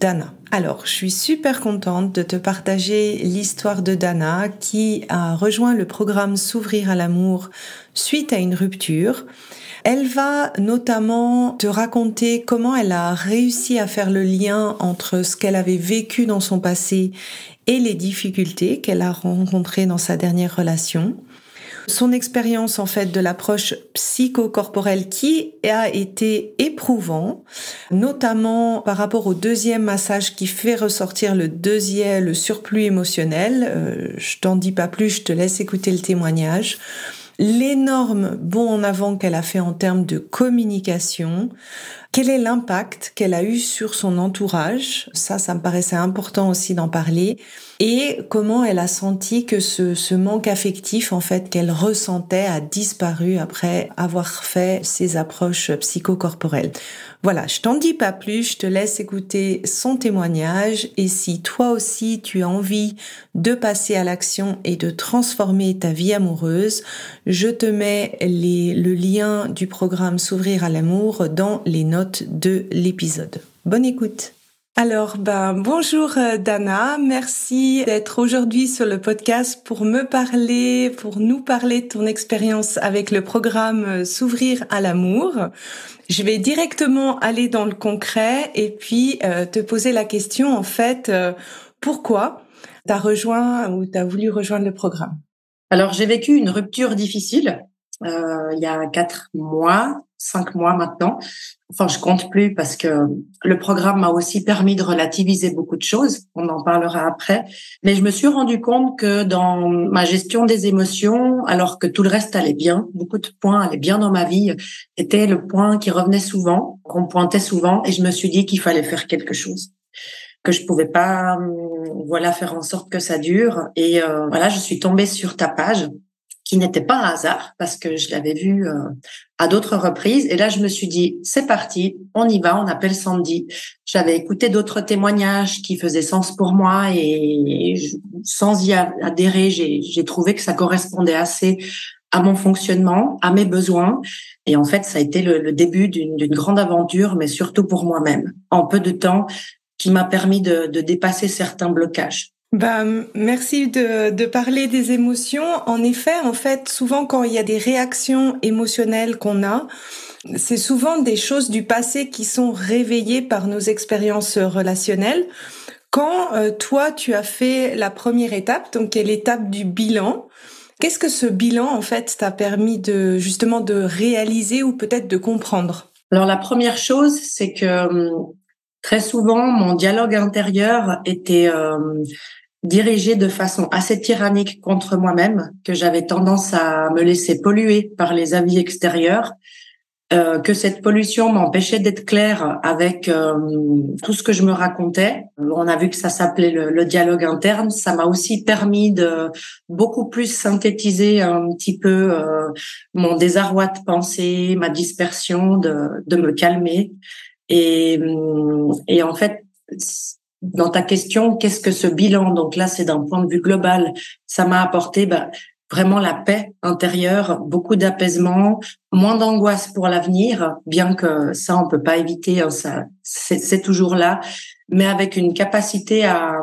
Dana. Alors, je suis super contente de te partager l'histoire de Dana qui a rejoint le programme S'ouvrir à l'amour suite à une rupture. Elle va notamment te raconter comment elle a réussi à faire le lien entre ce qu'elle avait vécu dans son passé et les difficultés qu'elle a rencontrées dans sa dernière relation son expérience en fait de l'approche psychocorporelle qui a été éprouvant, notamment par rapport au deuxième massage qui fait ressortir le deuxième, le surplus émotionnel. Euh, je t'en dis pas plus, je te laisse écouter le témoignage l'énorme bond en avant qu'elle a fait en termes de communication, quel est l'impact qu'elle a eu sur son entourage? Ça, ça me paraissait important aussi d'en parler. Et comment elle a senti que ce, ce manque affectif, en fait, qu'elle ressentait a disparu après avoir fait ses approches psychocorporelles. Voilà, je t'en dis pas plus, je te laisse écouter son témoignage et si toi aussi tu as envie de passer à l'action et de transformer ta vie amoureuse, je te mets les, le lien du programme S'ouvrir à l'amour dans les notes de l'épisode. Bonne écoute. Alors, ben, bonjour euh, Dana, merci d'être aujourd'hui sur le podcast pour me parler, pour nous parler de ton expérience avec le programme euh, S'ouvrir à l'amour. Je vais directement aller dans le concret et puis euh, te poser la question en fait, pourquoi tu as rejoint ou tu as voulu rejoindre le programme? Alors, j'ai vécu une rupture difficile il y a quatre mois cinq mois maintenant. Enfin, je compte plus parce que le programme m'a aussi permis de relativiser beaucoup de choses. On en parlera après. Mais je me suis rendu compte que dans ma gestion des émotions, alors que tout le reste allait bien, beaucoup de points allaient bien dans ma vie, était le point qui revenait souvent, qu'on pointait souvent, et je me suis dit qu'il fallait faire quelque chose que je pouvais pas voilà faire en sorte que ça dure et euh, voilà je suis tombée sur ta page qui n'était pas un hasard parce que je l'avais vu euh, à d'autres reprises. Et là, je me suis dit, c'est parti, on y va, on appelle Sandy. J'avais écouté d'autres témoignages qui faisaient sens pour moi et sans y adhérer, j'ai trouvé que ça correspondait assez à mon fonctionnement, à mes besoins. Et en fait, ça a été le, début d'une grande aventure, mais surtout pour moi-même, en peu de temps, qui m'a permis de dépasser certains blocages. Bah, merci de, de parler des émotions. En effet, en fait, souvent quand il y a des réactions émotionnelles qu'on a, c'est souvent des choses du passé qui sont réveillées par nos expériences relationnelles. Quand euh, toi, tu as fait la première étape, donc qui est l'étape du bilan, qu'est-ce que ce bilan, en fait, t'a permis de justement de réaliser ou peut-être de comprendre? Alors la première chose, c'est que hum, très souvent, mon dialogue intérieur était euh, dirigée de façon assez tyrannique contre moi-même, que j'avais tendance à me laisser polluer par les avis extérieurs, euh, que cette pollution m'empêchait d'être claire avec euh, tout ce que je me racontais. On a vu que ça s'appelait le, dialogue interne. Ça m'a aussi permis de beaucoup plus synthétiser un petit peu euh, mon désarroi de pensée, ma dispersion, de, de me calmer. Et, et en fait, dans ta question, qu'est-ce que ce bilan Donc là, c'est d'un point de vue global, ça m'a apporté bah, vraiment la paix intérieure, beaucoup d'apaisement, moins d'angoisse pour l'avenir, bien que ça on peut pas éviter, hein, ça c'est toujours là, mais avec une capacité à,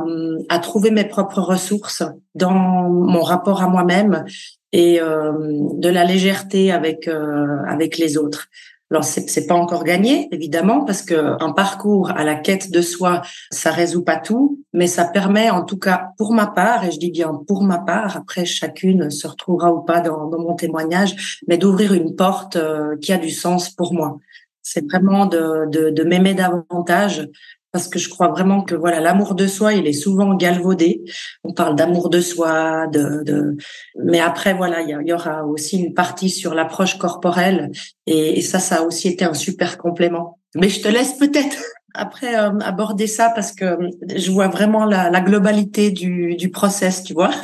à trouver mes propres ressources dans mon rapport à moi-même et euh, de la légèreté avec euh, avec les autres. Alors c'est c'est pas encore gagné évidemment parce que un parcours à la quête de soi, ça résout pas tout, mais ça permet en tout cas pour ma part et je dis bien pour ma part. Après chacune se retrouvera ou pas dans, dans mon témoignage, mais d'ouvrir une porte euh, qui a du sens pour moi. C'est vraiment de, de, de m'aimer davantage parce que je crois vraiment que voilà l'amour de soi il est souvent galvaudé. On parle d'amour de soi de, de... mais après voilà il y, aura aussi une partie sur l'approche corporelle. Et, ça ça a aussi été un super complément. Mais je te laisse peut-être après euh, aborder ça parce que je vois vraiment la, la globalité du, du process tu vois.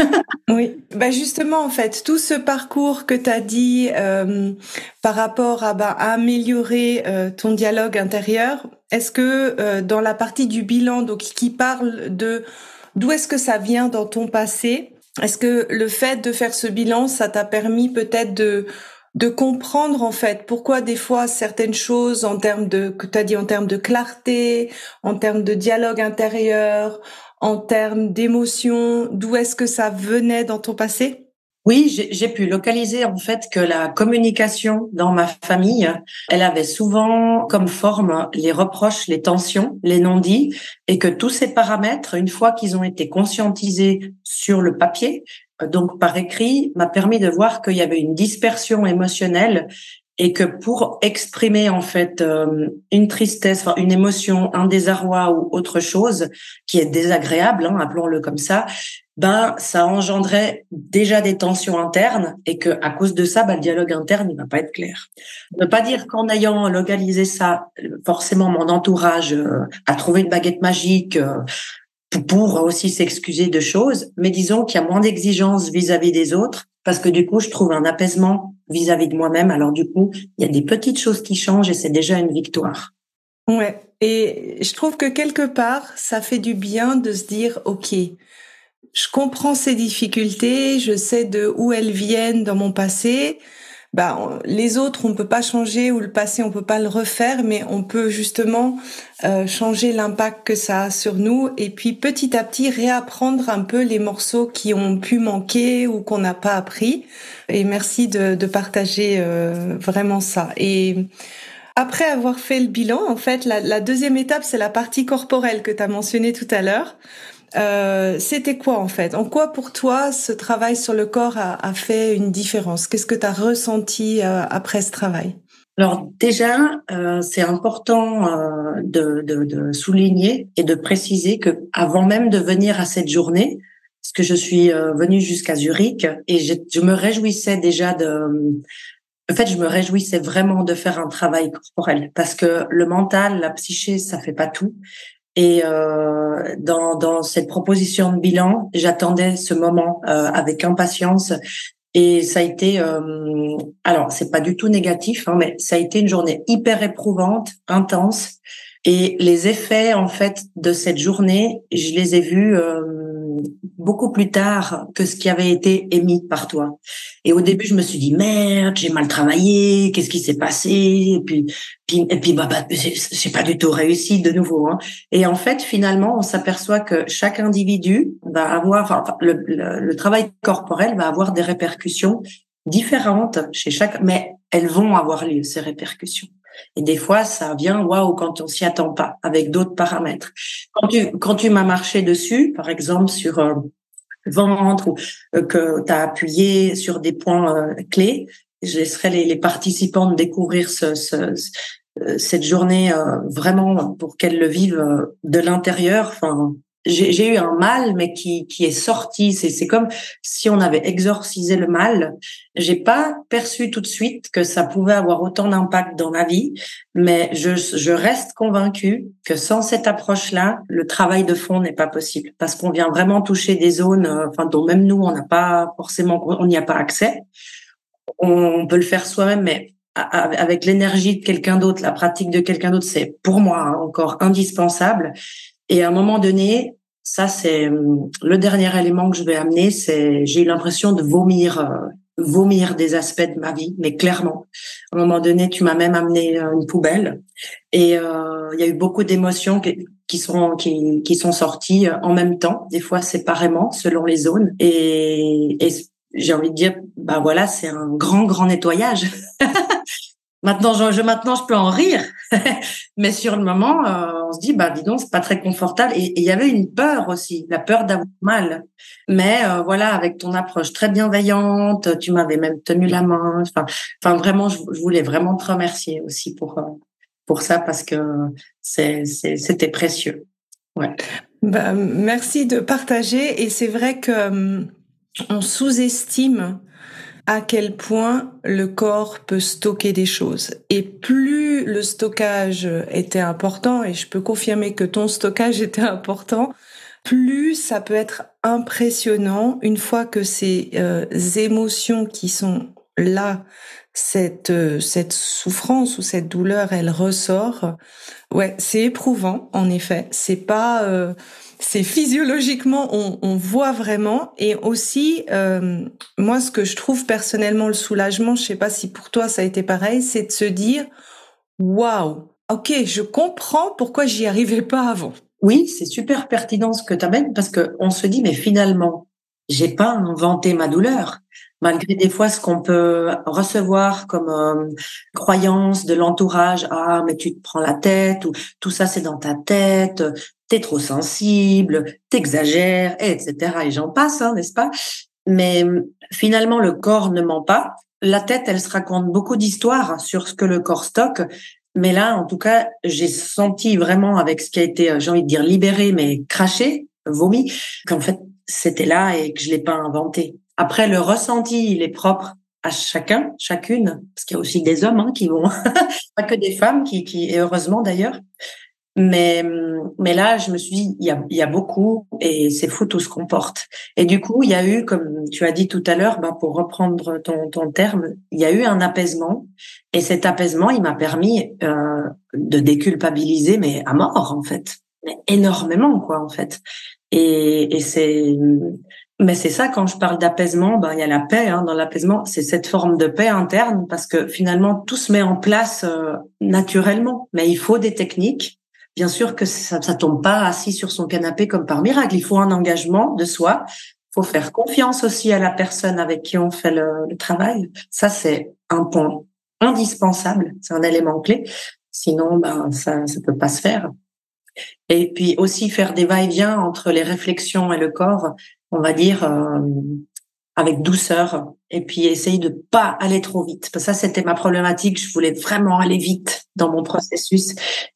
Oui. Bah justement en fait tout ce parcours que tu as dit euh, par rapport à, bah, améliorer euh, ton dialogue intérieur est-ce que euh, dans la partie du bilan, donc qui parle de d'où est-ce que ça vient dans ton passé, est-ce que le fait de faire ce bilan, ça t'a permis peut-être de de comprendre en fait pourquoi des fois certaines choses en termes de que tu as dit en termes de clarté, en termes de dialogue intérieur, en termes d'émotion, d'où est-ce que ça venait dans ton passé? Oui, j'ai pu localiser en fait que la communication dans ma famille, elle avait souvent comme forme les reproches, les tensions, les non-dits, et que tous ces paramètres, une fois qu'ils ont été conscientisés sur le papier, donc par écrit, m'a permis de voir qu'il y avait une dispersion émotionnelle et que pour exprimer en fait euh, une tristesse, une émotion, un désarroi ou autre chose qui est désagréable, hein, appelons-le comme ça, ben ça engendrait déjà des tensions internes et que à cause de ça, ben, le dialogue interne il va pas être clair. Ne pas dire qu'en ayant localisé ça, forcément mon entourage euh, a trouvé une baguette magique euh, pour aussi s'excuser de choses, mais disons qu'il y a moins d'exigences vis-à-vis des autres parce que du coup je trouve un apaisement vis-à-vis de moi-même. Alors du coup il y a des petites choses qui changent et c'est déjà une victoire. Ouais. Et je trouve que quelque part, ça fait du bien de se dire, OK, je comprends ces difficultés, je sais de où elles viennent dans mon passé. Bah, les autres, on peut pas changer ou le passé, on peut pas le refaire, mais on peut justement euh, changer l'impact que ça a sur nous et puis petit à petit réapprendre un peu les morceaux qui ont pu manquer ou qu'on n'a pas appris. Et merci de, de partager euh, vraiment ça. Et après avoir fait le bilan, en fait, la, la deuxième étape, c'est la partie corporelle que tu as mentionnée tout à l'heure. Euh, c'était quoi en fait? En quoi pour toi ce travail sur le corps a, a fait une différence? Qu'est-ce que tu as ressenti euh, après ce travail? Alors déjà, euh, c'est important euh, de, de, de, souligner et de préciser que avant même de venir à cette journée, parce que je suis euh, venue jusqu'à Zurich et je, je, me réjouissais déjà de, en fait, je me réjouissais vraiment de faire un travail corporel parce que le mental, la psyché, ça fait pas tout. Et euh, dans, dans cette proposition de bilan, j'attendais ce moment euh, avec impatience. Et ça a été, euh, alors c'est pas du tout négatif, hein, mais ça a été une journée hyper éprouvante, intense. Et les effets en fait de cette journée, je les ai vus euh, beaucoup plus tard que ce qui avait été émis par toi. Et au début, je me suis dit merde, j'ai mal travaillé, qu'est-ce qui s'est passé? Et puis, puis et puis bah, bah c'est pas du tout réussi de nouveau. Hein. Et en fait, finalement, on s'aperçoit que chaque individu va avoir, enfin, le, le, travail corporel va avoir des répercussions différentes chez chaque, mais elles vont avoir lieu ces répercussions. Et des fois, ça vient waouh quand on s'y attend pas, avec d'autres paramètres. Quand tu quand tu m'as marché dessus, par exemple sur euh, ventre ou euh, que tu as appuyé sur des points euh, clés, je laisserai les, les, participants découvrir ce, ce, euh, cette journée vraiment pour qu'elles le vivent de l'intérieur. Enfin, j'ai eu un mal, mais qui, qui est sorti. C'est comme si on avait exorcisé le mal. J'ai pas perçu tout de suite que ça pouvait avoir autant d'impact dans ma vie, mais je, je reste convaincue que sans cette approche-là, le travail de fond n'est pas possible parce qu'on vient vraiment toucher des zones, euh, enfin dont même nous on n'a pas forcément, on n'y a pas accès. On peut le faire soi-même, mais avec l'énergie de quelqu'un d'autre, la pratique de quelqu'un d'autre, c'est pour moi hein, encore indispensable. Et à un moment donné, ça, c'est hum, le dernier élément que je vais amener. C'est j'ai eu l'impression de vomir, euh, vomir des aspects de ma vie, mais clairement. À un moment donné, tu m'as même amené euh, une poubelle, et euh, il y a eu beaucoup d'émotions qui, sont qui, qui sont sorties en même temps, des fois séparément selon les zones. Et, et j'ai envie de dire, bah voilà, c'est un grand grand nettoyage. Maintenant, je, maintenant, je peux en rire, mais sur le moment, euh, on se dit, bah, dis donc, c'est pas très confortable. Et il y avait une peur aussi, la peur d'avoir mal. Mais euh, voilà, avec ton approche très bienveillante, tu m'avais même tenu la main. Enfin, enfin vraiment, je, voulais vraiment te remercier aussi pour euh, pour ça parce que c'est c'était précieux. Ouais. Bah, merci de partager. Et c'est vrai que hum, on sous-estime à quel point le corps peut stocker des choses. Et plus le stockage était important, et je peux confirmer que ton stockage était important, plus ça peut être impressionnant une fois que ces euh, émotions qui sont là, cette euh, cette souffrance ou cette douleur, elle ressort. Ouais, c'est éprouvant en effet. C'est pas euh, c'est physiologiquement, on, on, voit vraiment. Et aussi, euh, moi, ce que je trouve personnellement le soulagement, je sais pas si pour toi ça a été pareil, c'est de se dire, waouh, ok, je comprends pourquoi j'y arrivais pas avant. Oui, c'est super pertinent ce que tu amènes parce que on se dit, mais finalement, j'ai pas inventé ma douleur malgré des fois ce qu'on peut recevoir comme euh, croyance de l'entourage ah mais tu te prends la tête ou tout ça c'est dans ta tête t'es trop sensible t'exagères etc et j'en passe hein, n'est-ce pas? Mais finalement le corps ne ment pas. La tête elle se raconte beaucoup d'histoires sur ce que le corps stocke. Mais là en tout cas j'ai senti vraiment avec ce qui a été j'ai envie de dire libéré mais craché vomi qu'en fait c'était là et que je l'ai pas inventé après, le ressenti, il est propre à chacun, chacune, parce qu'il y a aussi des hommes hein, qui vont, pas que des femmes, qui, qui et heureusement d'ailleurs. Mais, mais là, je me suis dit, il y a, il y a beaucoup et c'est fou tout ce qu'on porte. Et du coup, il y a eu, comme tu as dit tout à l'heure, bah, pour reprendre ton, ton terme, il y a eu un apaisement. Et cet apaisement, il m'a permis euh, de déculpabiliser, mais à mort en fait, mais énormément quoi en fait. Et, et c'est mais c'est ça, quand je parle d'apaisement, ben, il y a la paix hein, dans l'apaisement. C'est cette forme de paix interne parce que finalement, tout se met en place euh, naturellement. Mais il faut des techniques. Bien sûr que ça ne tombe pas assis sur son canapé comme par miracle. Il faut un engagement de soi. Il faut faire confiance aussi à la personne avec qui on fait le, le travail. Ça, c'est un point indispensable. C'est un élément clé. Sinon, ben, ça ne peut pas se faire. Et puis aussi faire des va-et-vient entre les réflexions et le corps on va dire, euh, avec douceur et puis essayer de pas aller trop vite. Parce que ça, c'était ma problématique. Je voulais vraiment aller vite dans mon processus.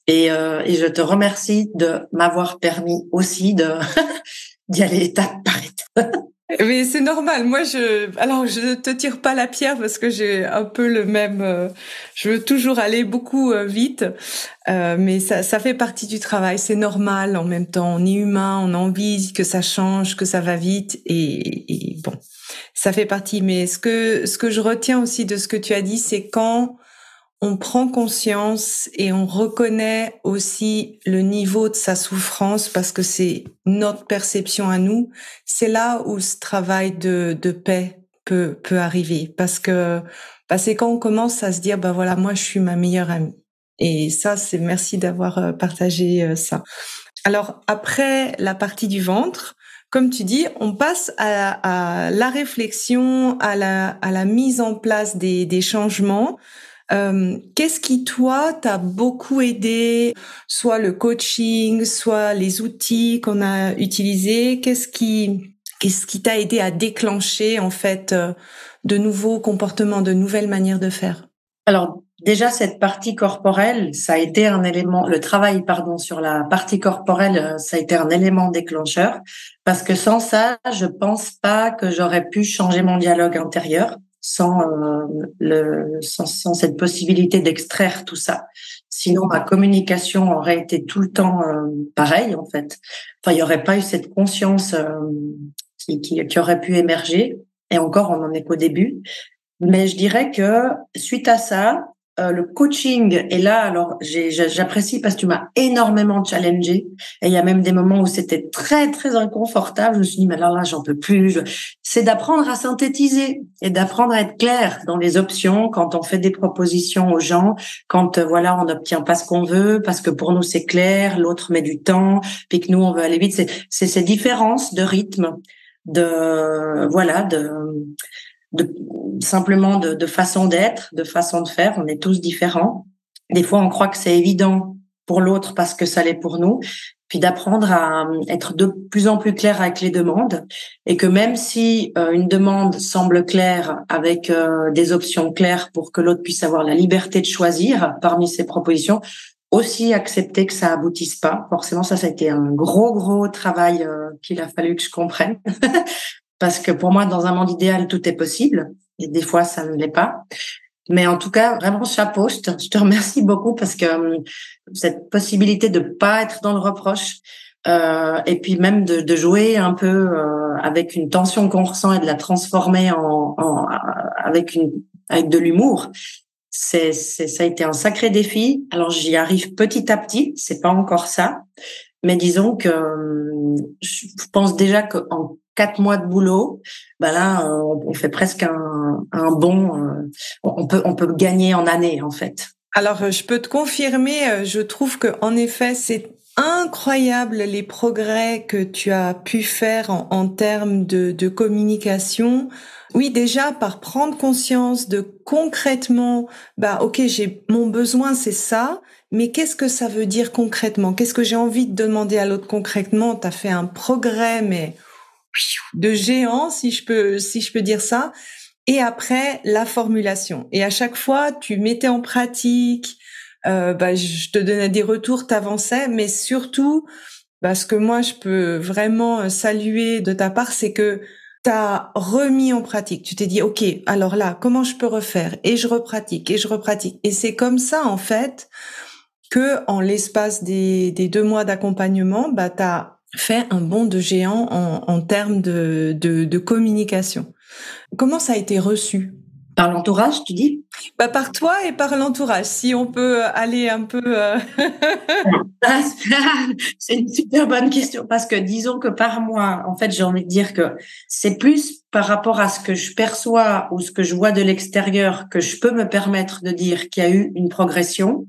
Et, euh, et je te remercie de m'avoir permis aussi d'y aller étape par étape. Mais c'est normal. Moi, je, alors, je te tire pas la pierre parce que j'ai un peu le même, euh, je veux toujours aller beaucoup euh, vite. Euh, mais ça, ça fait partie du travail. C'est normal. En même temps, on est humain. On a envie que ça change, que ça va vite. Et, et bon, ça fait partie. Mais ce que, ce que je retiens aussi de ce que tu as dit, c'est quand on prend conscience et on reconnaît aussi le niveau de sa souffrance parce que c'est notre perception à nous. C'est là où ce travail de, de paix peut, peut arriver parce que bah, c'est quand on commence à se dire bah voilà moi je suis ma meilleure amie et ça c'est merci d'avoir euh, partagé euh, ça. Alors après la partie du ventre, comme tu dis, on passe à, à la réflexion, à la, à la mise en place des, des changements. Euh, qu'est-ce qui, toi, t'a beaucoup aidé, soit le coaching, soit les outils qu'on a utilisés? Qu'est-ce qui, qu'est-ce qui t'a aidé à déclencher, en fait, euh, de nouveaux comportements, de nouvelles manières de faire? Alors, déjà, cette partie corporelle, ça a été un élément, le travail, pardon, sur la partie corporelle, euh, ça a été un élément déclencheur. Parce que sans ça, je pense pas que j'aurais pu changer mon dialogue intérieur sans, euh, le, sans, sans, cette possibilité d'extraire tout ça. Sinon, ma communication aurait été tout le temps euh, pareille, en fait. Enfin, il n'y aurait pas eu cette conscience euh, qui, qui, qui, aurait pu émerger. Et encore, on en est qu'au début. Mais je dirais que suite à ça, euh, le coaching est là. Alors, j'apprécie parce que tu m'as énormément challengé. Et il y a même des moments où c'était très, très inconfortable. Je me suis dit, mais là, là, j'en peux plus. C'est d'apprendre à synthétiser et d'apprendre à être clair dans les options quand on fait des propositions aux gens, quand, euh, voilà, on n'obtient pas ce qu'on veut parce que pour nous, c'est clair, l'autre met du temps, puis que nous, on veut aller vite. C'est ces différences de rythme, de, voilà, de, de simplement de, de façon d'être, de façon de faire. On est tous différents. Des fois, on croit que c'est évident pour l'autre parce que ça l'est pour nous. Puis d'apprendre à être de plus en plus clair avec les demandes et que même si euh, une demande semble claire avec euh, des options claires pour que l'autre puisse avoir la liberté de choisir parmi ses propositions, aussi accepter que ça aboutisse pas. Forcément, ça, ça a été un gros, gros travail euh, qu'il a fallu que je comprenne. Parce que pour moi, dans un monde idéal, tout est possible. Et des fois, ça ne l'est pas. Mais en tout cas, vraiment chapeau. Je te, je te remercie beaucoup parce que euh, cette possibilité de pas être dans le reproche, euh, et puis même de, de jouer un peu euh, avec une tension qu'on ressent et de la transformer en, en avec une avec de l'humour, c'est, ça a été un sacré défi. Alors j'y arrive petit à petit, c'est pas encore ça, mais disons que euh, je pense déjà qu'en quatre mois de boulot, bah là euh, on fait presque un, un bon, euh, on peut on peut gagner en année en fait. Alors je peux te confirmer, je trouve que en effet c'est incroyable les progrès que tu as pu faire en, en termes de, de communication. Oui, déjà par prendre conscience de concrètement, bah ok, j'ai mon besoin, c'est ça, mais qu'est-ce que ça veut dire concrètement? Qu'est-ce que j'ai envie de demander à l'autre concrètement? T'as fait un progrès, mais de géant, si je peux, si je peux dire ça. Et après la formulation. Et à chaque fois, tu mettais en pratique. Euh, bah, je te donnais des retours, t'avançais, mais surtout, bah, ce que moi je peux vraiment saluer de ta part, c'est que t'as remis en pratique. Tu t'es dit, OK, alors là, comment je peux refaire? Et je repratique, et je repratique. Et c'est comme ça, en fait, que en l'espace des, deux mois d'accompagnement, bah, t'as fait un bond de géant en, en termes de, de, de communication. Comment ça a été reçu? Par l'entourage, tu dis? Bah, Par toi et par l'entourage, si on peut aller un peu... Euh, c'est une super bonne question, parce que disons que par moi, en fait, j'ai envie de dire que c'est plus par rapport à ce que je perçois ou ce que je vois de l'extérieur que je peux me permettre de dire qu'il y a eu une progression.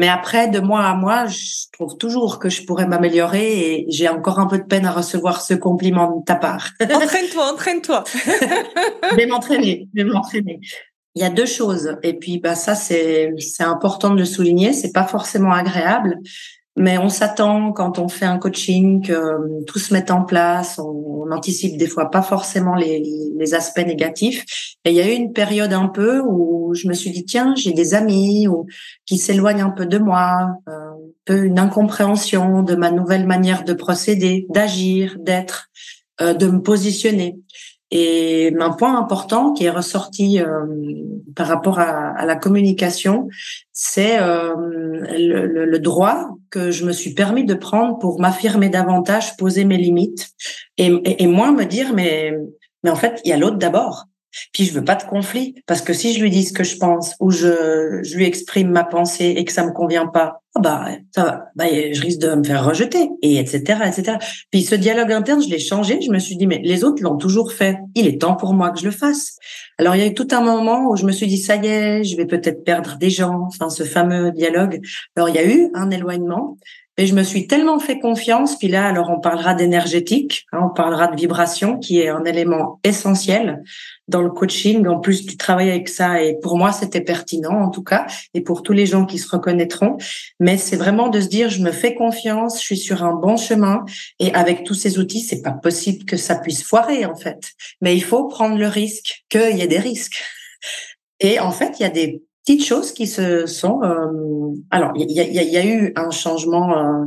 Mais après, de mois à mois, je trouve toujours que je pourrais m'améliorer et j'ai encore un peu de peine à recevoir ce compliment de ta part. entraîne-toi, entraîne-toi. je vais m'entraîner, je vais m'entraîner. Il y a deux choses. Et puis, bah, ça, c'est, c'est important de le souligner. C'est pas forcément agréable. Mais on s'attend quand on fait un coaching que euh, tout se mette en place. On, anticipe des fois pas forcément les, les, aspects négatifs. Et il y a eu une période un peu où je me suis dit tiens j'ai des amis ou qui s'éloignent un peu de moi, euh, un peu une incompréhension de ma nouvelle manière de procéder, d'agir, d'être, euh, de me positionner. Et un point important qui est ressorti euh, par rapport à, à la communication, c'est euh, le, le, droit que je me suis permis de prendre pour m'affirmer davantage, poser mes limites et, et, et moi me dire mais mais en fait il y a l'autre d'abord. Puis je veux pas de conflit parce que si je lui dis ce que je pense ou je, je lui exprime ma pensée et que ça me convient pas, ah bah ça va, bah, je risque de me faire rejeter et etc etc. Puis ce dialogue interne, je l'ai changé. Je me suis dit mais les autres l'ont toujours fait. Il est temps pour moi que je le fasse. Alors il y a eu tout un moment où je me suis dit ça y est, je vais peut-être perdre des gens. Enfin ce fameux dialogue. Alors il y a eu un éloignement, et je me suis tellement fait confiance. Puis là, alors on parlera d'énergétique, hein, on parlera de vibration, qui est un élément essentiel dans le coaching. En plus, tu travailles avec ça, et pour moi, c'était pertinent en tout cas, et pour tous les gens qui se reconnaîtront. Mais c'est vraiment de se dire, je me fais confiance, je suis sur un bon chemin, et avec tous ces outils, c'est pas possible que ça puisse foirer en fait. Mais il faut prendre le risque qu'il y ait des risques. Et en fait, il y a des choses qui se sont. Euh, alors, il y a, y a, eu un changement, euh,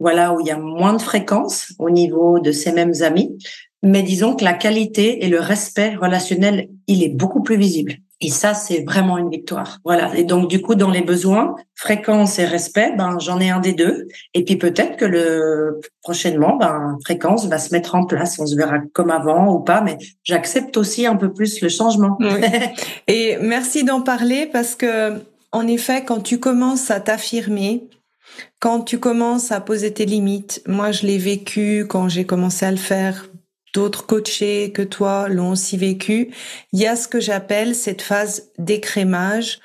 voilà, où il y a moins de fréquence au niveau de ces mêmes amis, mais disons que la qualité et le respect relationnel, il est beaucoup plus visible. Et ça, c'est vraiment une victoire. Voilà. Et donc, du coup, dans les besoins, fréquence et respect, ben, j'en ai un des deux. Et puis, peut-être que le, prochainement, ben, fréquence va se mettre en place. On se verra comme avant ou pas, mais j'accepte aussi un peu plus le changement. Et merci d'en parler parce que, en effet, quand tu commences à t'affirmer, quand tu commences à poser tes limites, moi, je l'ai vécu quand j'ai commencé à le faire d'autres coachés que toi l'ont aussi vécu, il y a ce que j'appelle cette phase d'écrémage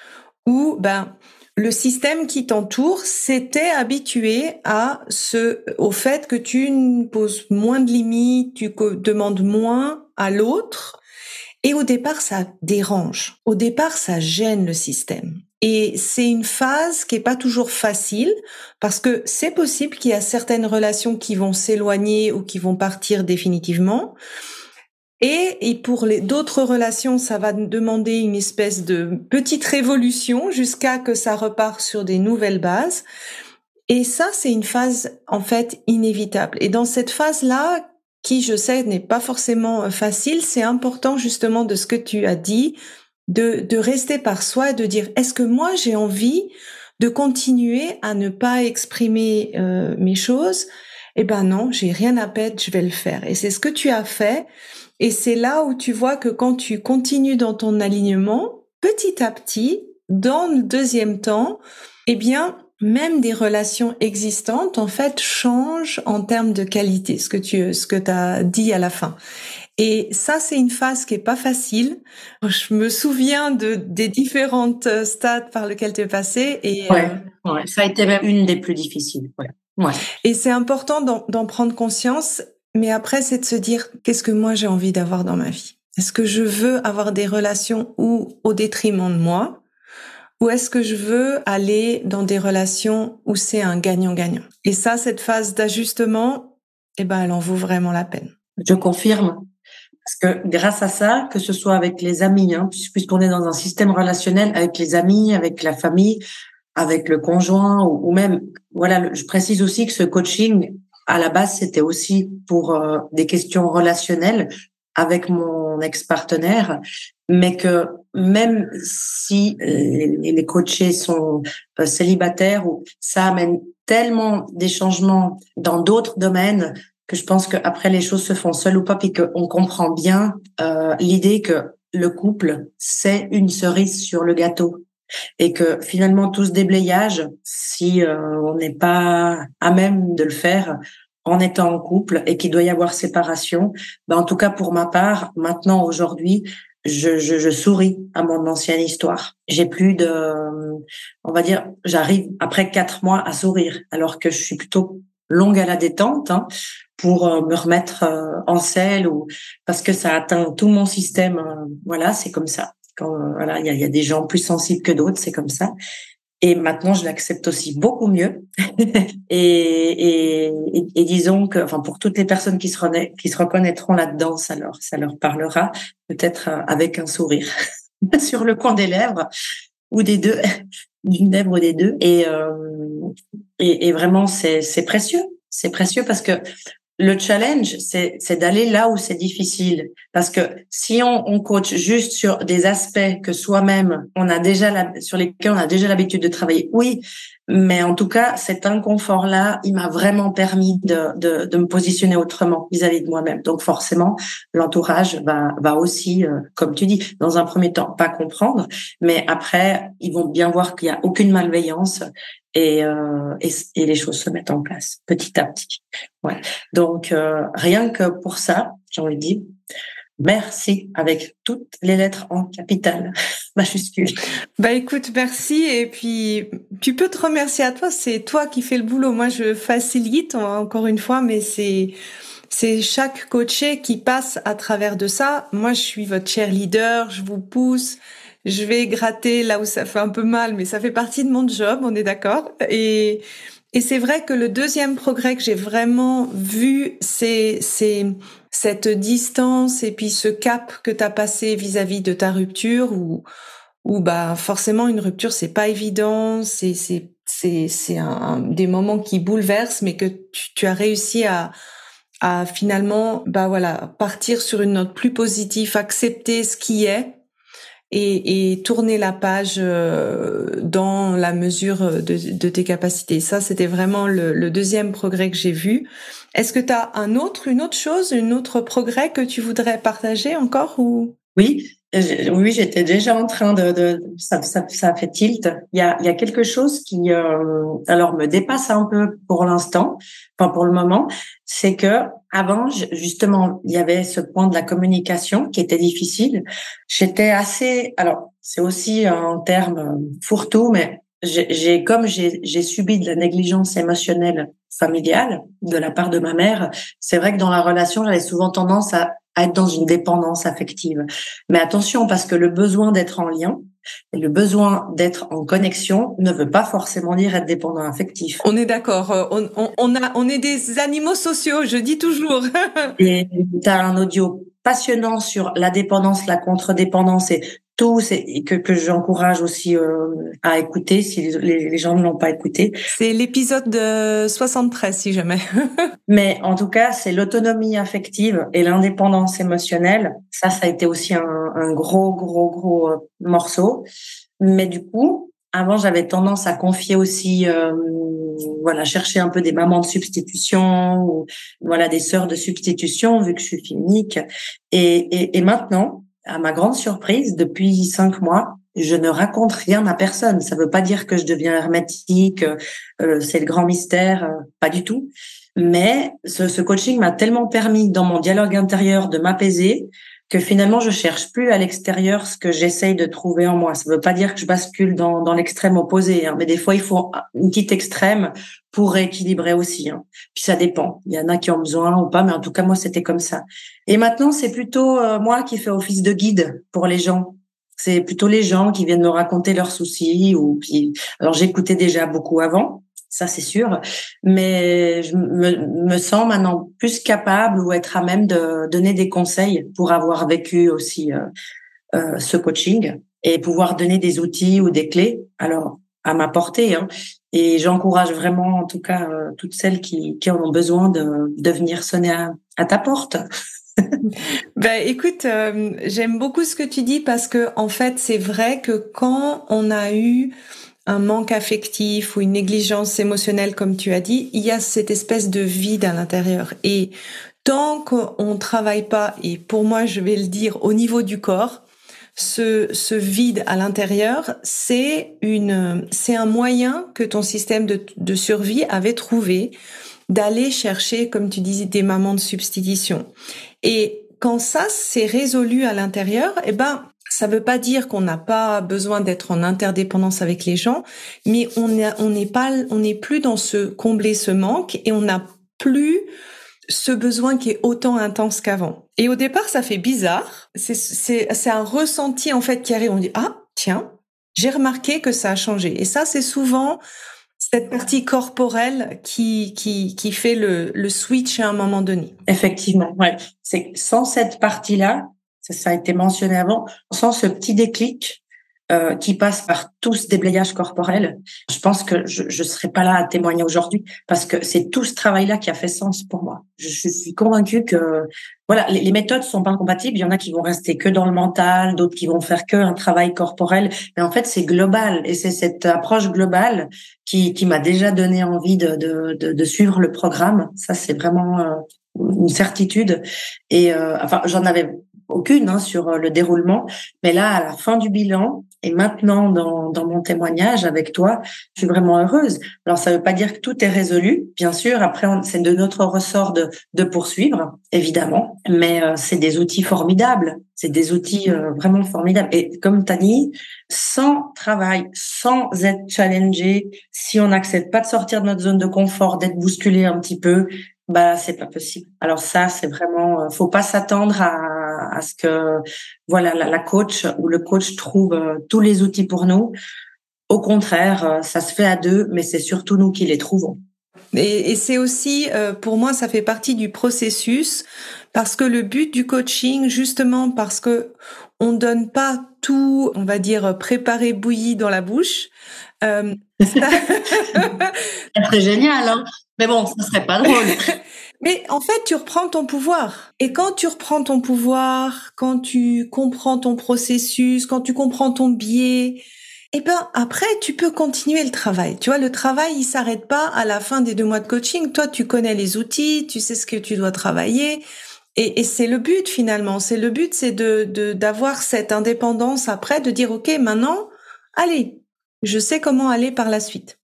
où ben le système qui t'entoure s'était habitué à ce au fait que tu poses moins de limites, tu demandes moins à l'autre Et au départ, ça dérange. Au départ, ça gêne le système. Et c'est une phase qui est pas toujours facile parce que c'est possible qu'il y a certaines relations qui vont s'éloigner ou qui vont partir définitivement. Et, pour les d'autres relations, ça va demander une espèce de petite révolution jusqu'à que ça repart sur des nouvelles bases. Et ça, c'est une phase en fait inévitable. Et dans cette phase-là, qui je sais n'est pas forcément euh, facile, c'est important justement de ce que tu as dit, de, de rester par soi de dire est-ce que moi j'ai envie de continuer à ne pas exprimer euh, mes choses? Eh ben non, j'ai rien à perdre, je vais le faire. Et c'est ce que tu as fait. Et c'est là où tu vois que quand tu continues dans ton alignement, petit à petit, dans le deuxième temps, eh bien, même des relations existantes, en fait, changent en termes de qualité, ce que tu, ce que as dit à la fin. Et ça, c'est une phase qui est pas facile. Je me souviens de des différentes stades par lesquels tu es passé. Et euh, ouais, ça a été même une des plus difficiles. Ouais. ouais. Et c'est important d'en prendre conscience. Mais après, c'est de se dire qu'est-ce que moi j'ai envie d'avoir dans ma vie? Est-ce que je veux avoir des relations où au détriment de moi? Ou est-ce que je veux aller dans des relations où c'est un gagnant-gagnant? Et ça, cette phase d'ajustement, eh ben, elle en vaut vraiment la peine. Je confirme. Parce que grâce à ça, que ce soit avec les amis, hein, puisqu'on est dans un système relationnel avec les amis, avec la famille, avec le conjoint, ou, même, voilà, je précise aussi que ce coaching, à la base, c'était aussi pour euh, des questions relationnelles avec mon ex-partenaire, mais que même si euh, les, coachés sont euh, célibataires, ça amène tellement des changements dans d'autres domaines que je pense qu'après les choses se font seules ou pas, puis qu'on comprend bien euh, l'idée que le couple c'est une cerise sur le gâteau et que finalement tout ce déblayage, si on n'est pas à même de le faire, en étant en couple et qu'il doit y avoir séparation, ben en tout cas pour ma part, maintenant aujourd'hui, je, je, je, souris à mon ancienne histoire. J'ai plus de, on va dire, j'arrive après quatre mois à sourire, alors que je suis plutôt longue à la détente hein, pour euh, me remettre euh, en selle ou parce que ça atteint tout mon système. Euh, voilà, c'est comme ça. Quand voilà, il y a, y a, des gens plus sensibles que d'autres, c'est comme ça. Et maintenant, je l'accepte aussi beaucoup mieux. et, et, et, disons que, enfin, pour toutes les personnes qui se, qui se reconnaîtront là-dedans, ça leur, ça leur parlera peut-être avec un sourire sur le coin des lèvres ou des deux, d'une lèvre ou des deux. Et, euh, et, et vraiment, c'est, c'est précieux. C'est précieux parce que le challenge, c'est d'aller là où c'est difficile. Parce que si on, on, coach juste sur des aspects que soi-même, on a déjà la, sur lesquels on a déjà l'habitude de travailler, oui, mais en tout cas, cet inconfort-là, il m'a vraiment permis de, de, de, me positionner autrement vis-à-vis de moi-même. Donc forcément, l'entourage va, va aussi, euh, comme tu dis, dans un premier temps, pas comprendre, mais après, ils vont bien voir qu'il n'y a aucune malveillance et, euh, et, les choses se mettent en place petit à petit. Ouais. Donc euh, rien que pour ça, j'ai envie de dire merci avec toutes les lettres en capitale majuscule. Bah écoute, merci et puis tu peux te remercier à toi, c'est toi qui fais le boulot. Moi je facilite encore une fois, mais c'est c'est chaque coaché qui passe à travers de ça. Moi je suis votre cheerleader, je vous pousse je vais gratter là où ça fait un peu mal, mais ça fait partie de mon job, on est d'accord. Et, et c'est vrai que le deuxième progrès que j'ai vraiment vu, c'est, cette distance et puis ce cap que tu as passé vis-à-vis de ta rupture où, où bah forcément une rupture c'est pas évident, c'est c'est c'est c'est un, des moments qui bouleversent, mais que tu, tu as réussi à à finalement bah voilà partir sur une note plus positive, accepter ce qui est et, et, tourner la page euh, dans la mesure de, de tes capacités. Ça, c'était vraiment le, le, deuxième progrès que j'ai vu. Est-ce que tu as un autre, une autre chose, une autre progrès que tu voudrais partager encore ou? Oui, oui, j'étais déjà en train de, de ça, ça, ça, fait tilt. Il y a, il y a quelque chose qui, euh, alors, me dépasse un peu pour l'instant, enfin pour le moment, c'est que avant, justement, il y avait ce point de la communication qui était difficile. J'étais assez, alors, c'est aussi en termes fourre-tout, mais j'ai comme j'ai subi de la négligence émotionnelle familiale de la part de ma mère, c'est vrai que dans la relation, j'avais souvent tendance à à être dans une dépendance affective. Mais attention, parce que le besoin d'être en lien, et le besoin d'être en connexion ne veut pas forcément dire être dépendant affectif. On est d'accord. Euh, on, on, a, on est des animaux sociaux, je dis toujours. et tu as un audio passionnant sur la dépendance, la contre-dépendance et tout, et que, que j'encourage aussi euh, à écouter si les, les gens ne l'ont pas écouté. C'est l'épisode de 73, si jamais. Mais en tout cas, c'est l'autonomie affective et l'indépendance émotionnelle. Ça, ça a été aussi un, un gros, gros, gros euh, morceau. Mais du coup, avant, j'avais tendance à confier aussi, euh, voilà, chercher un peu des mamans de substitution ou voilà des sœurs de substitution vu que je suis unique. Et, et, et maintenant, à ma grande surprise, depuis cinq mois, je ne raconte rien à personne. Ça ne veut pas dire que je deviens hermétique, euh, c'est le grand mystère, euh, pas du tout. Mais ce, ce coaching m'a tellement permis dans mon dialogue intérieur de m'apaiser que finalement je cherche plus à l'extérieur ce que j'essaye de trouver en moi. Ça ne veut pas dire que je bascule dans, l'extrême opposé, hein, mais des fois il faut une petite extrême pour rééquilibrer aussi. Hein. Puis ça dépend. Il y en a qui ont besoin ou pas, mais en tout cas moi c'était comme ça. Et maintenant c'est plutôt euh, moi qui fais office de guide pour les gens. C'est plutôt les gens qui viennent me raconter leurs soucis ou puis alors j'écoutais déjà beaucoup avant ça c'est sûr. Mais je me, sens maintenant plus capable ou être à même de donner des conseils pour avoir vécu aussi euh, euh, ce coaching et pouvoir donner des outils ou des clés. Alors à ma portée. Hein. Et j'encourage vraiment, en tout cas, euh, toutes celles qui, en ont besoin de, venir sonner à, à ta porte. ben écoute, j'aime beaucoup ce que tu dis parce que en fait, c'est vrai que quand on a eu un manque affectif ou une négligence émotionnelle, comme tu as dit, il y a cette espèce de vide à l'intérieur. Et tant qu'on travaille pas, et pour moi, je vais le dire au niveau du corps, ce, ce vide à l'intérieur, c'est une, c'est un moyen que ton système de, de survie avait trouvé d'aller chercher, comme tu disais, des mamans de substitution. Et quand ça s'est résolu à l'intérieur, eh ben, ça ne veut pas dire qu'on n'a pas besoin d'être en interdépendance avec les gens, mais on n'est pas, on n'est plus dans ce combler ce manque et on n'a plus ce besoin qui est autant intense qu'avant. Et au départ, ça fait bizarre. C'est un ressenti en fait qui arrive. On dit ah tiens, j'ai remarqué que ça a changé. Et ça, c'est souvent cette partie corporelle qui qui qui fait le, le switch à un moment donné. Effectivement, ouais. C'est sans cette partie-là, ça, a été mentionné avant, sans ce petit déclic euh, qui passe par tout ce déblayage corporel, je pense que je ne serais pas là à témoigner aujourd'hui parce que c'est tout ce travail-là qui a fait sens pour moi. Je, suis convaincue que voilà, les, les, méthodes sont pas incompatibles. Il y en a qui vont rester que dans le mental, d'autres qui vont faire que un travail corporel. Mais en fait, c'est global et c'est cette approche globale qui, m'a déjà donné envie de, suivre le programme. Ça, c'est vraiment euh, une certitude. Et euh, enfin, j'en avais aucune hein, sur euh, le déroulement. Mais là, à la fin du bilan, et maintenant dans, dans mon témoignage avec toi, je suis vraiment heureuse. Alors, ça ne veut pas dire que tout est résolu, bien sûr. Après, c'est de notre ressort de, de poursuivre, évidemment. Mais euh, c'est des outils formidables. C'est des outils euh, vraiment formidables. Et comme tu as dit, sans travail, sans être challengé, si on n'accepte pas de sortir de notre zone de confort, d'être bousculé un petit peu, bah c'est pas possible. Alors ça, c'est vraiment, faut pas s'attendre à ce que voilà la, coach ou le coach trouve euh, tous les outils pour nous. Au contraire, euh, ça se fait à deux, mais c'est surtout nous qui les trouvons. Et, c'est aussi, euh, pour moi, ça fait partie du processus parce que le but du coaching, justement, parce que on donne pas tout, on va dire, préparé bouilli dans la bouche. Euh, c'est génial, hein mais bon, ce serait pas drôle. Mais en fait, tu reprends ton pouvoir. Et quand tu reprends ton pouvoir, quand tu comprends ton processus, quand tu comprends ton biais, eh ben après, tu peux continuer le travail. Tu vois, le travail, il s'arrête pas à la fin des deux mois de coaching. Toi, tu connais les outils, tu sais ce que tu dois travailler. Et, et c'est le but finalement. C'est le but, c'est de d'avoir cette indépendance après, de dire ok, maintenant, allez, je sais comment aller par la suite.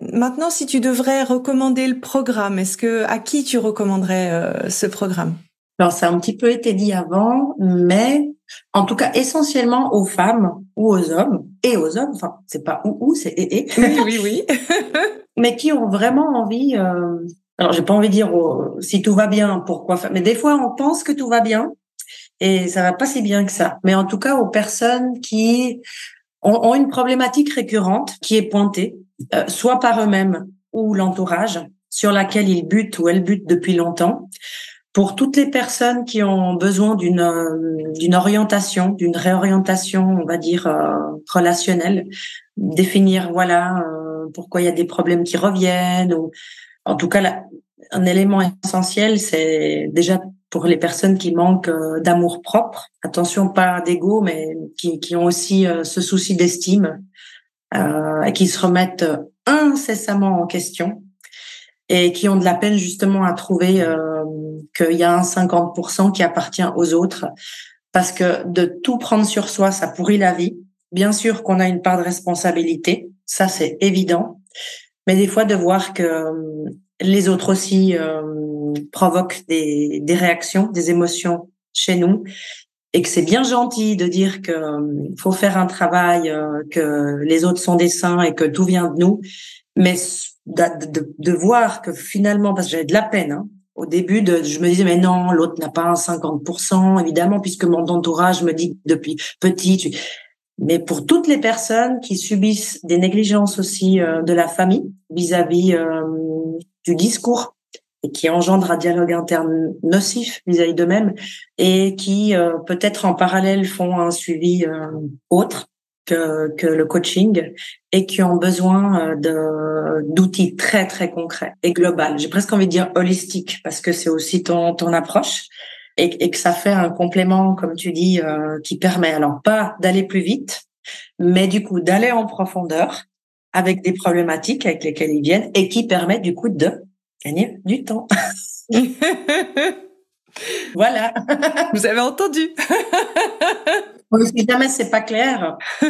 Maintenant, si tu devrais recommander le programme, est-ce que à qui tu recommanderais euh, ce programme? Alors, ça a un petit peu été dit avant, mais en tout cas essentiellement aux femmes ou aux hommes et aux hommes. Enfin, c'est pas ou ou, c'est et et. Oui, oui, oui. mais qui ont vraiment envie. Euh... Alors, j'ai pas envie de dire oh, si tout va bien, pourquoi faire? Mais des fois, on pense que tout va bien et ça va pas si bien que ça. Mais en tout cas, aux personnes qui ont, une problématique récurrente qui est pointée, euh, soit par eux-mêmes ou l'entourage, sur laquelle ils butent ou elles butent depuis longtemps. Pour toutes les personnes qui ont besoin d'une euh, d'une orientation, d'une réorientation, on va dire euh, relationnelle, définir voilà pourquoi il y a des problèmes qui reviennent ou en tout cas un élément essentiel, c'est déjà pour les personnes qui manquent euh, d'amour propre, attention pas d'ego, mais qui, qui, ont aussi euh, ce souci d'estime euh, et qui se remettent incessamment en question et qui ont de la peine justement à trouver euh, qu'il y a un 50% qui appartient aux autres, parce que de tout prendre sur soi, ça pourrit la vie. Bien sûr qu'on a une part de responsabilité, ça c'est évident, mais des fois de voir que les autres aussi euh, provoquent des, réactions, des émotions chez nous, et que c'est bien gentil de dire que euh, faut faire un travail, euh, que les autres sont des saints et que tout vient de nous, mais de, voir que finalement, parce que j'avais de la peine, hein, au début, je me disais mais non, l'autre n'a pas un 50%, évidemment, puisque mon entourage me dit depuis petit, mais pour toutes les personnes qui subissent des négligences aussi de la famille vis-à-vis du discours et qui engendre un dialogue interne nocif vis-à-vis d'eux-mêmes et qui euh, peut-être en parallèle font un suivi euh, autre que, que le coaching et qui ont besoin euh, d'outils très très concrets et global. J'ai presque envie de dire holistique parce que c'est aussi ton ton approche et, et, que ça fait un complément comme tu dis qui permet alors pas d'aller plus vite mais du coup d'aller en profondeur avec des problématiques avec lesquelles ils viennent et qui permettent du coup de gagner du temps. voilà. Vous avez entendu. si jamais c'est pas clair.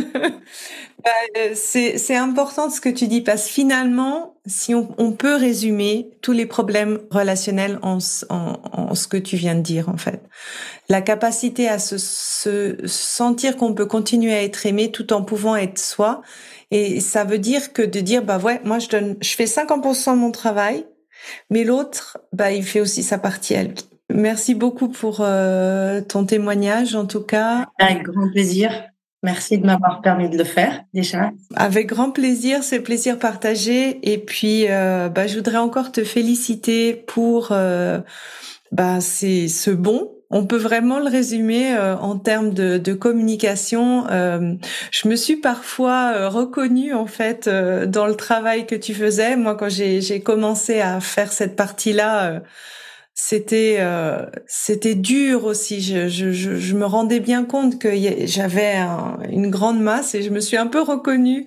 Bah, euh, c'est important ce que tu dis parce que finalement, si on, on peut résumer tous les problèmes relationnels en, en, en, ce que tu viens de dire en fait, la capacité à se, se sentir qu'on peut continuer à être aimé tout en pouvant être soi, et ça veut dire que de dire, bah ouais, moi je donne, je fais 50% de mon travail, mais l'autre, bah il fait aussi sa partie elle. Merci beaucoup pour euh, ton témoignage, en tout cas. Avec grand plaisir. Merci de m'avoir permis de le faire déjà. Avec grand plaisir, c'est plaisir partagé. Et puis, euh, bah, je voudrais encore te féliciter pour euh, bah, c'est ce bon on peut vraiment le résumer euh, en termes de, de communication. Euh, je me suis parfois euh, reconnue en fait dans le travail que tu faisais. Moi, quand j'ai commencé à faire cette partie-là, c'était c'était dur aussi. Je, je, me rendais bien compte que j'avais une grande masse et je me suis un peu reconnue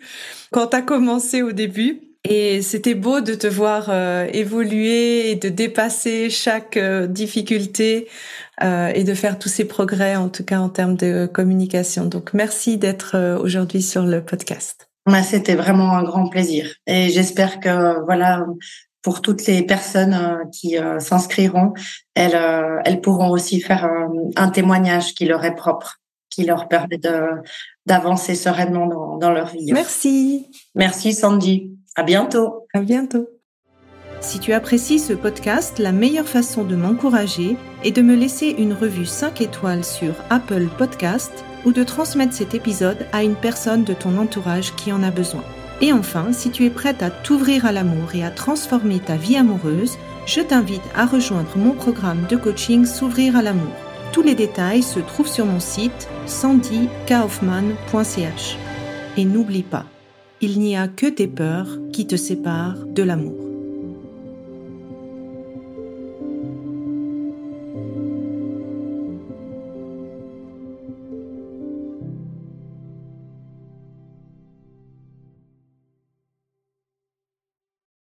quand tu as commencé au début. Et c'était beau de te voir évoluer et de dépasser chaque difficulté euh, et de faire tous ces progrès, en tout cas en termes de communication. Donc, merci d'être euh, aujourd'hui sur le podcast. C'était vraiment un grand plaisir. Et j'espère que, voilà, pour toutes les personnes euh, qui s'inscriront, elles, elles pourront aussi faire un, témoignage qui leur est propre, qui leur permet de, d'avancer sereinement dans, dans leur vie. Merci. Merci Sandy. À bientôt. À bientôt. Si tu apprécies ce podcast, la meilleure façon de m'encourager est de me laisser une revue 5 étoiles sur Apple Podcast ou de transmettre cet épisode à une personne de ton entourage qui en a besoin. Et enfin, si tu es prête à t'ouvrir à l'amour et à transformer ta vie amoureuse, je t'invite à rejoindre mon programme de coaching S'ouvrir à l'amour. Tous les détails se trouvent sur mon site sandykaufman.ch. Et n'oublie pas, il n'y a que tes peurs qui te séparent de l'amour.